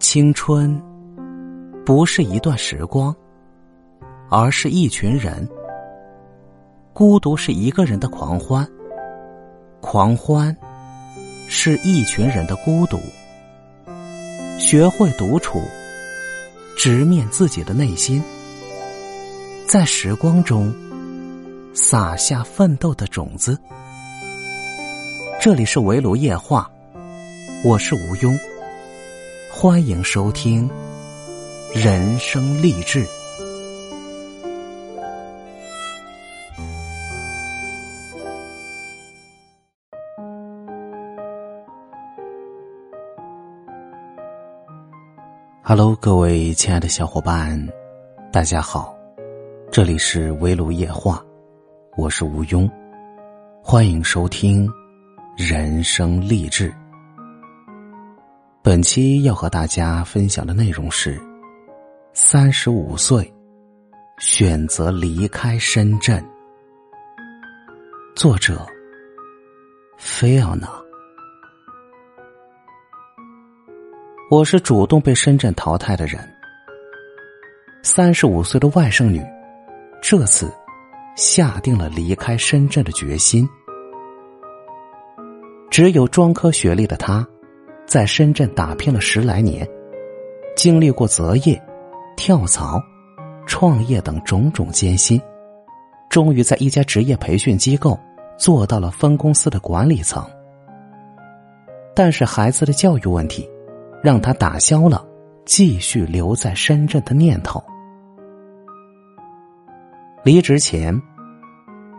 青春不是一段时光，而是一群人。孤独是一个人的狂欢，狂欢是一群人的孤独。学会独处，直面自己的内心，在时光中撒下奋斗的种子。这里是围炉夜话，我是吴庸，欢迎收听人生励志。Hello，各位亲爱的小伙伴，大家好，这里是围炉夜话，我是吴庸，欢迎收听人生励志。本期要和大家分享的内容是：三十五岁选择离开深圳。作者：菲奥娜。我是主动被深圳淘汰的人。三十五岁的外甥女，这次下定了离开深圳的决心。只有专科学历的她，在深圳打拼了十来年，经历过择业、跳槽、创业等种种艰辛，终于在一家职业培训机构做到了分公司的管理层。但是孩子的教育问题。让他打消了继续留在深圳的念头。离职前，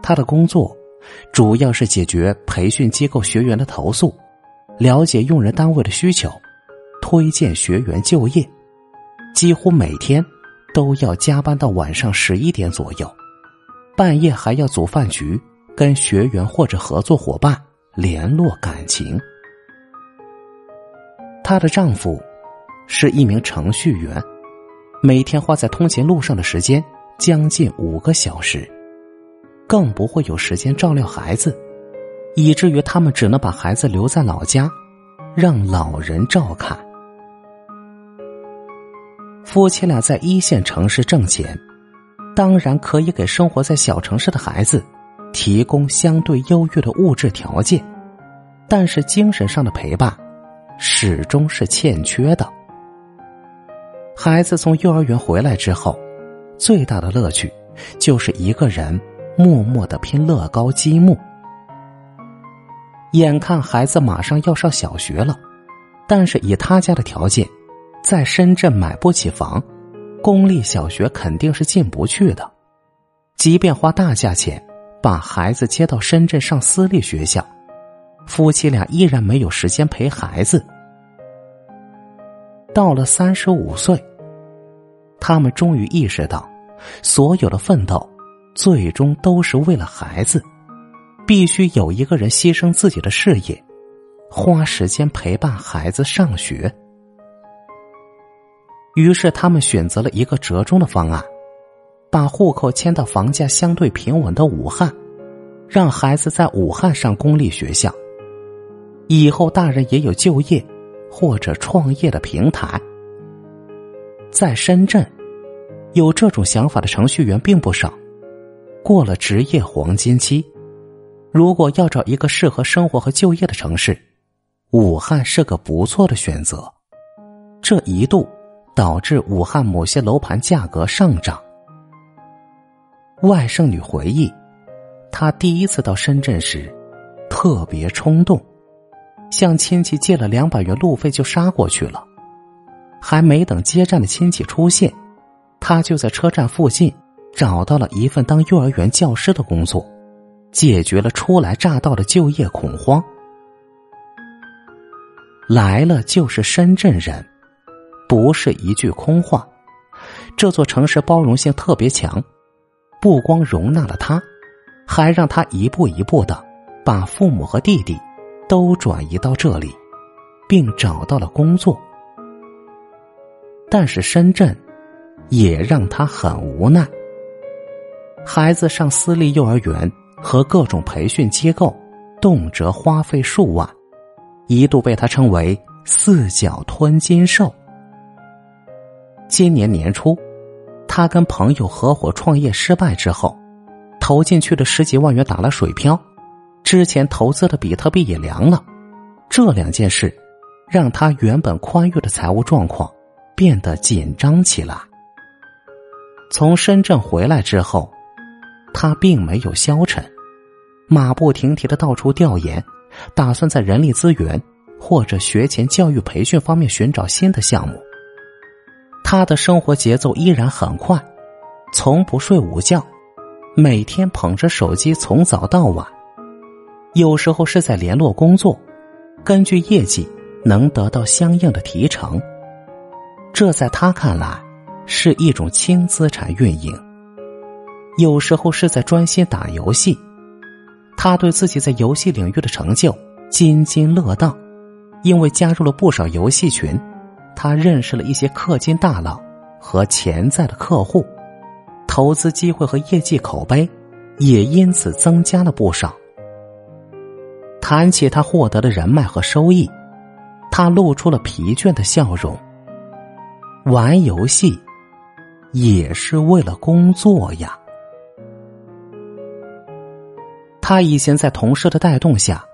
他的工作主要是解决培训机构学员的投诉，了解用人单位的需求，推荐学员就业，几乎每天都要加班到晚上十一点左右，半夜还要组饭局，跟学员或者合作伙伴联络感情。她的丈夫是一名程序员，每天花在通勤路上的时间将近五个小时，更不会有时间照料孩子，以至于他们只能把孩子留在老家，让老人照看。夫妻俩在一线城市挣钱，当然可以给生活在小城市的孩子提供相对优越的物质条件，但是精神上的陪伴。始终是欠缺的。孩子从幼儿园回来之后，最大的乐趣就是一个人默默的拼乐高积木。眼看孩子马上要上小学了，但是以他家的条件，在深圳买不起房，公立小学肯定是进不去的。即便花大价钱把孩子接到深圳上私立学校。夫妻俩依然没有时间陪孩子。到了三十五岁，他们终于意识到，所有的奋斗最终都是为了孩子，必须有一个人牺牲自己的事业，花时间陪伴孩子上学。于是，他们选择了一个折中的方案，把户口迁到房价相对平稳的武汉，让孩子在武汉上公立学校。以后大人也有就业或者创业的平台。在深圳，有这种想法的程序员并不少。过了职业黄金期，如果要找一个适合生活和就业的城市，武汉是个不错的选择。这一度导致武汉某些楼盘价格上涨。外甥女回忆，她第一次到深圳时，特别冲动。向亲戚借了两百元路费就杀过去了，还没等接站的亲戚出现，他就在车站附近找到了一份当幼儿园教师的工作，解决了初来乍到的就业恐慌。来了就是深圳人，不是一句空话。这座城市包容性特别强，不光容纳了他，还让他一步一步的把父母和弟弟。都转移到这里，并找到了工作，但是深圳也让他很无奈。孩子上私立幼儿园和各种培训机构，动辄花费数万，一度被他称为“四脚吞金兽”。今年年初，他跟朋友合伙创业失败之后，投进去的十几万元打了水漂，之前投资的比特币也凉了。这两件事，让他原本宽裕的财务状况变得紧张起来。从深圳回来之后，他并没有消沉，马不停蹄的到处调研，打算在人力资源或者学前教育培训方面寻找新的项目。他的生活节奏依然很快，从不睡午觉，每天捧着手机从早到晚，有时候是在联络工作，根据业绩能得到相应的提成。这在他看来是一种轻资产运营。有时候是在专心打游戏，他对自己在游戏领域的成就津津乐道，因为加入了不少游戏群。他认识了一些氪金大佬和潜在的客户，投资机会和业绩口碑也因此增加了不少。谈起他获得的人脉和收益，他露出了疲倦的笑容。玩游戏也是为了工作呀。他以前在同事的带动下，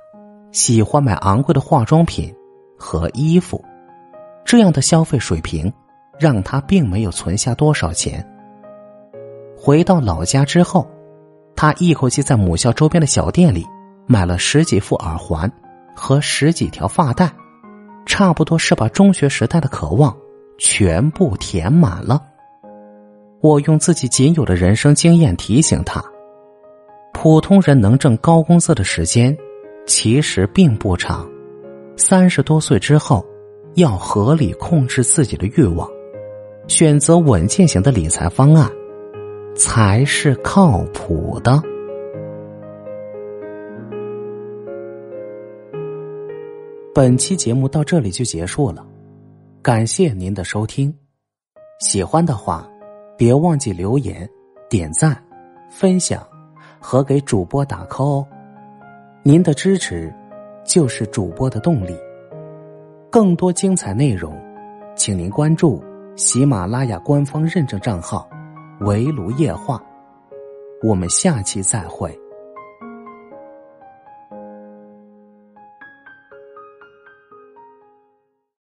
喜欢买昂贵的化妆品和衣服。这样的消费水平，让他并没有存下多少钱。回到老家之后，他一口气在母校周边的小店里买了十几副耳环和十几条发带，差不多是把中学时代的渴望全部填满了。我用自己仅有的人生经验提醒他：普通人能挣高工资的时间其实并不长，三十多岁之后。要合理控制自己的欲望，选择稳健型的理财方案，才是靠谱的。本期节目到这里就结束了，感谢您的收听。喜欢的话，别忘记留言、点赞、分享和给主播打 call 哦。您的支持就是主播的动力。更多精彩内容，请您关注喜马拉雅官方认证账号“围炉夜话”。我们下期再会。